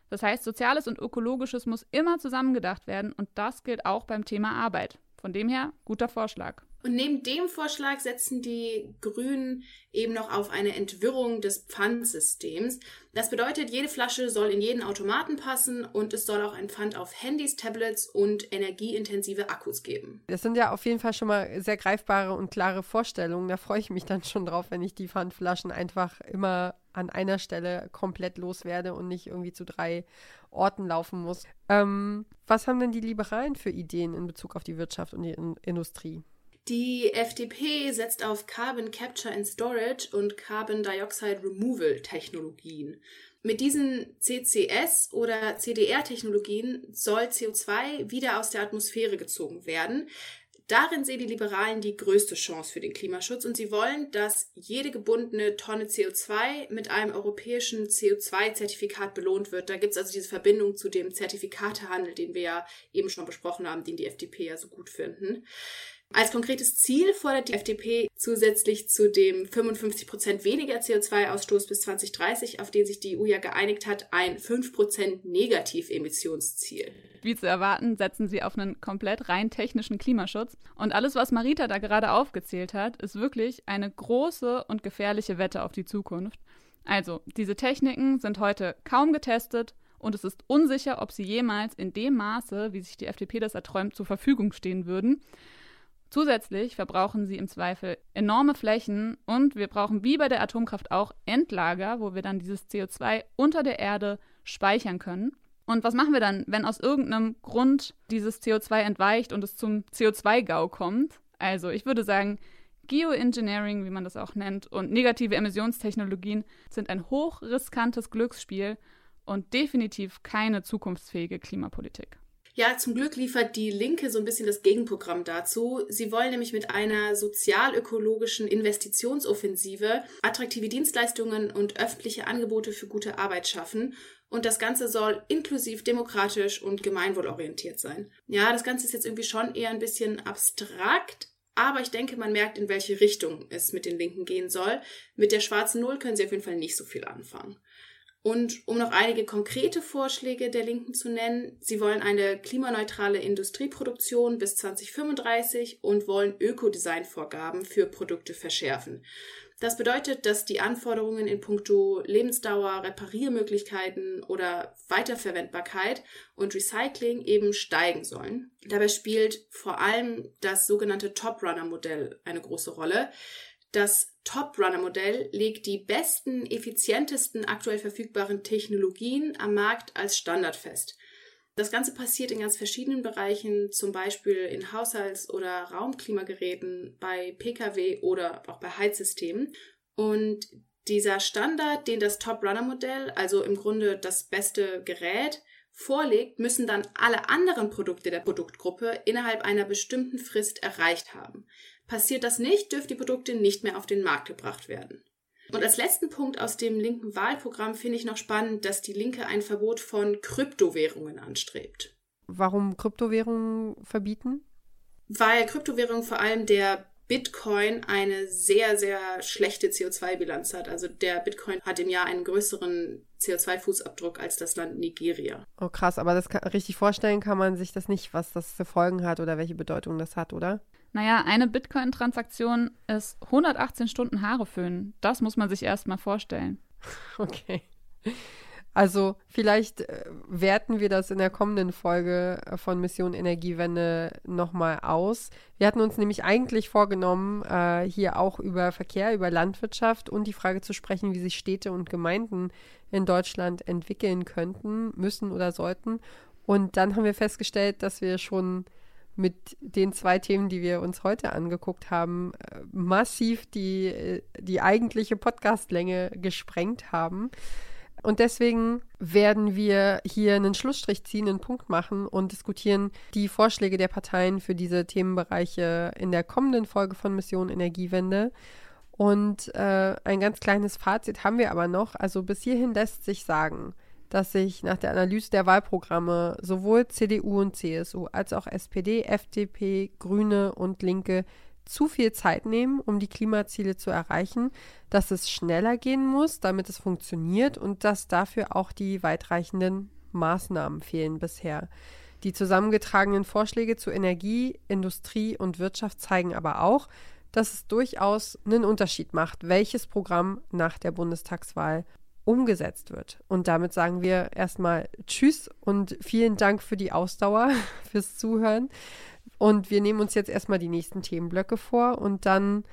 Das heißt, Soziales und Ökologisches muss immer zusammengedacht werden und das gilt auch beim Thema Arbeit. Von dem her, guter Vorschlag. Und neben dem Vorschlag setzen die Grünen eben noch auf eine Entwirrung des Pfandsystems. Das bedeutet, jede Flasche soll in jeden Automaten passen und es soll auch ein Pfand auf Handys, Tablets und energieintensive Akkus geben. Das sind ja auf jeden Fall schon mal sehr greifbare und klare Vorstellungen. Da freue ich mich dann schon drauf, wenn ich die Pfandflaschen einfach immer an einer Stelle komplett loswerde und nicht irgendwie zu drei Orten laufen muss. Ähm, was haben denn die Liberalen für Ideen in Bezug auf die Wirtschaft und die in Industrie? Die FDP setzt auf Carbon Capture and Storage und Carbon Dioxide Removal Technologien. Mit diesen CCS oder CDR-Technologien soll CO2 wieder aus der Atmosphäre gezogen werden. Darin sehen die Liberalen die größte Chance für den Klimaschutz und sie wollen, dass jede gebundene Tonne CO2 mit einem europäischen CO2-Zertifikat belohnt wird. Da gibt es also diese Verbindung zu dem Zertifikatehandel, den wir ja eben schon besprochen haben, den die FDP ja so gut finden. Als konkretes Ziel fordert die FDP zusätzlich zu dem 55 Prozent weniger CO2-Ausstoß bis 2030, auf den sich die EU ja geeinigt hat, ein 5 Prozent Negativemissionsziel. Wie zu erwarten, setzen sie auf einen komplett rein technischen Klimaschutz. Und alles, was Marita da gerade aufgezählt hat, ist wirklich eine große und gefährliche Wette auf die Zukunft. Also, diese Techniken sind heute kaum getestet und es ist unsicher, ob sie jemals in dem Maße, wie sich die FDP das erträumt, zur Verfügung stehen würden. Zusätzlich verbrauchen sie im Zweifel enorme Flächen und wir brauchen wie bei der Atomkraft auch Endlager, wo wir dann dieses CO2 unter der Erde speichern können. Und was machen wir dann, wenn aus irgendeinem Grund dieses CO2 entweicht und es zum CO2-Gau kommt? Also ich würde sagen, Geoengineering, wie man das auch nennt, und negative Emissionstechnologien sind ein hochriskantes Glücksspiel und definitiv keine zukunftsfähige Klimapolitik. Ja, zum Glück liefert die Linke so ein bisschen das Gegenprogramm dazu. Sie wollen nämlich mit einer sozialökologischen Investitionsoffensive attraktive Dienstleistungen und öffentliche Angebote für gute Arbeit schaffen. Und das Ganze soll inklusiv demokratisch und gemeinwohlorientiert sein. Ja, das Ganze ist jetzt irgendwie schon eher ein bisschen abstrakt, aber ich denke, man merkt, in welche Richtung es mit den Linken gehen soll. Mit der schwarzen Null können sie auf jeden Fall nicht so viel anfangen. Und um noch einige konkrete Vorschläge der Linken zu nennen, sie wollen eine klimaneutrale Industrieproduktion bis 2035 und wollen Ökodesign-Vorgaben für Produkte verschärfen. Das bedeutet, dass die Anforderungen in puncto Lebensdauer, Repariermöglichkeiten oder Weiterverwendbarkeit und Recycling eben steigen sollen. Dabei spielt vor allem das sogenannte Top-Runner-Modell eine große Rolle. Das Top-Runner-Modell legt die besten, effizientesten aktuell verfügbaren Technologien am Markt als Standard fest. Das Ganze passiert in ganz verschiedenen Bereichen, zum Beispiel in Haushalts- oder Raumklimageräten, bei Pkw oder auch bei Heizsystemen. Und dieser Standard, den das Top-Runner-Modell, also im Grunde das beste Gerät, vorlegt, müssen dann alle anderen Produkte der Produktgruppe innerhalb einer bestimmten Frist erreicht haben. Passiert das nicht, dürfen die Produkte nicht mehr auf den Markt gebracht werden. Und als letzten Punkt aus dem linken Wahlprogramm finde ich noch spannend, dass die Linke ein Verbot von Kryptowährungen anstrebt. Warum Kryptowährungen verbieten? Weil Kryptowährungen vor allem der Bitcoin eine sehr, sehr schlechte CO2-Bilanz hat. Also der Bitcoin hat im Jahr einen größeren CO2-Fußabdruck als das Land Nigeria. Oh krass, aber das kann, richtig vorstellen kann man sich das nicht, was das für Folgen hat oder welche Bedeutung das hat, oder? Naja, eine Bitcoin-Transaktion ist 118 Stunden Haare föhnen. Das muss man sich erst mal vorstellen. Okay. Also vielleicht äh, werten wir das in der kommenden Folge äh, von Mission Energiewende nochmal aus. Wir hatten uns nämlich eigentlich vorgenommen, äh, hier auch über Verkehr, über Landwirtschaft und die Frage zu sprechen, wie sich Städte und Gemeinden in Deutschland entwickeln könnten, müssen oder sollten. Und dann haben wir festgestellt, dass wir schon mit den zwei Themen, die wir uns heute angeguckt haben, äh, massiv die, äh, die eigentliche Podcastlänge gesprengt haben. Und deswegen werden wir hier einen Schlussstrich ziehen, einen Punkt machen und diskutieren die Vorschläge der Parteien für diese Themenbereiche in der kommenden Folge von Mission Energiewende. Und äh, ein ganz kleines Fazit haben wir aber noch. Also bis hierhin lässt sich sagen, dass sich nach der Analyse der Wahlprogramme sowohl CDU und CSU als auch SPD, FDP, Grüne und Linke zu viel Zeit nehmen, um die Klimaziele zu erreichen, dass es schneller gehen muss, damit es funktioniert und dass dafür auch die weitreichenden Maßnahmen fehlen bisher. Die zusammengetragenen Vorschläge zu Energie, Industrie und Wirtschaft zeigen aber auch, dass es durchaus einen Unterschied macht, welches Programm nach der Bundestagswahl umgesetzt wird. Und damit sagen wir erstmal Tschüss und vielen Dank für die Ausdauer, fürs Zuhören. Und wir nehmen uns jetzt erstmal die nächsten Themenblöcke vor und dann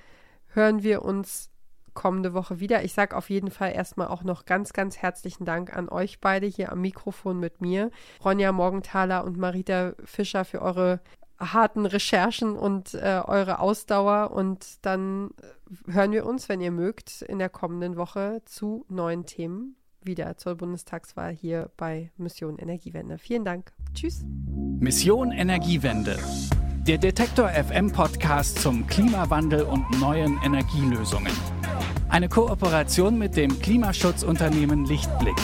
hören wir uns kommende Woche wieder. Ich sage auf jeden Fall erstmal auch noch ganz, ganz herzlichen Dank an euch beide hier am Mikrofon mit mir. Ronja Morgenthaler und Marita Fischer für eure harten Recherchen und äh, eure Ausdauer. Und dann hören wir uns, wenn ihr mögt, in der kommenden Woche zu neuen Themen wieder zur Bundestagswahl hier bei Mission Energiewende. Vielen Dank. Tschüss. Mission Energiewende. Der Detektor FM Podcast zum Klimawandel und neuen Energielösungen. Eine Kooperation mit dem Klimaschutzunternehmen Lichtblick.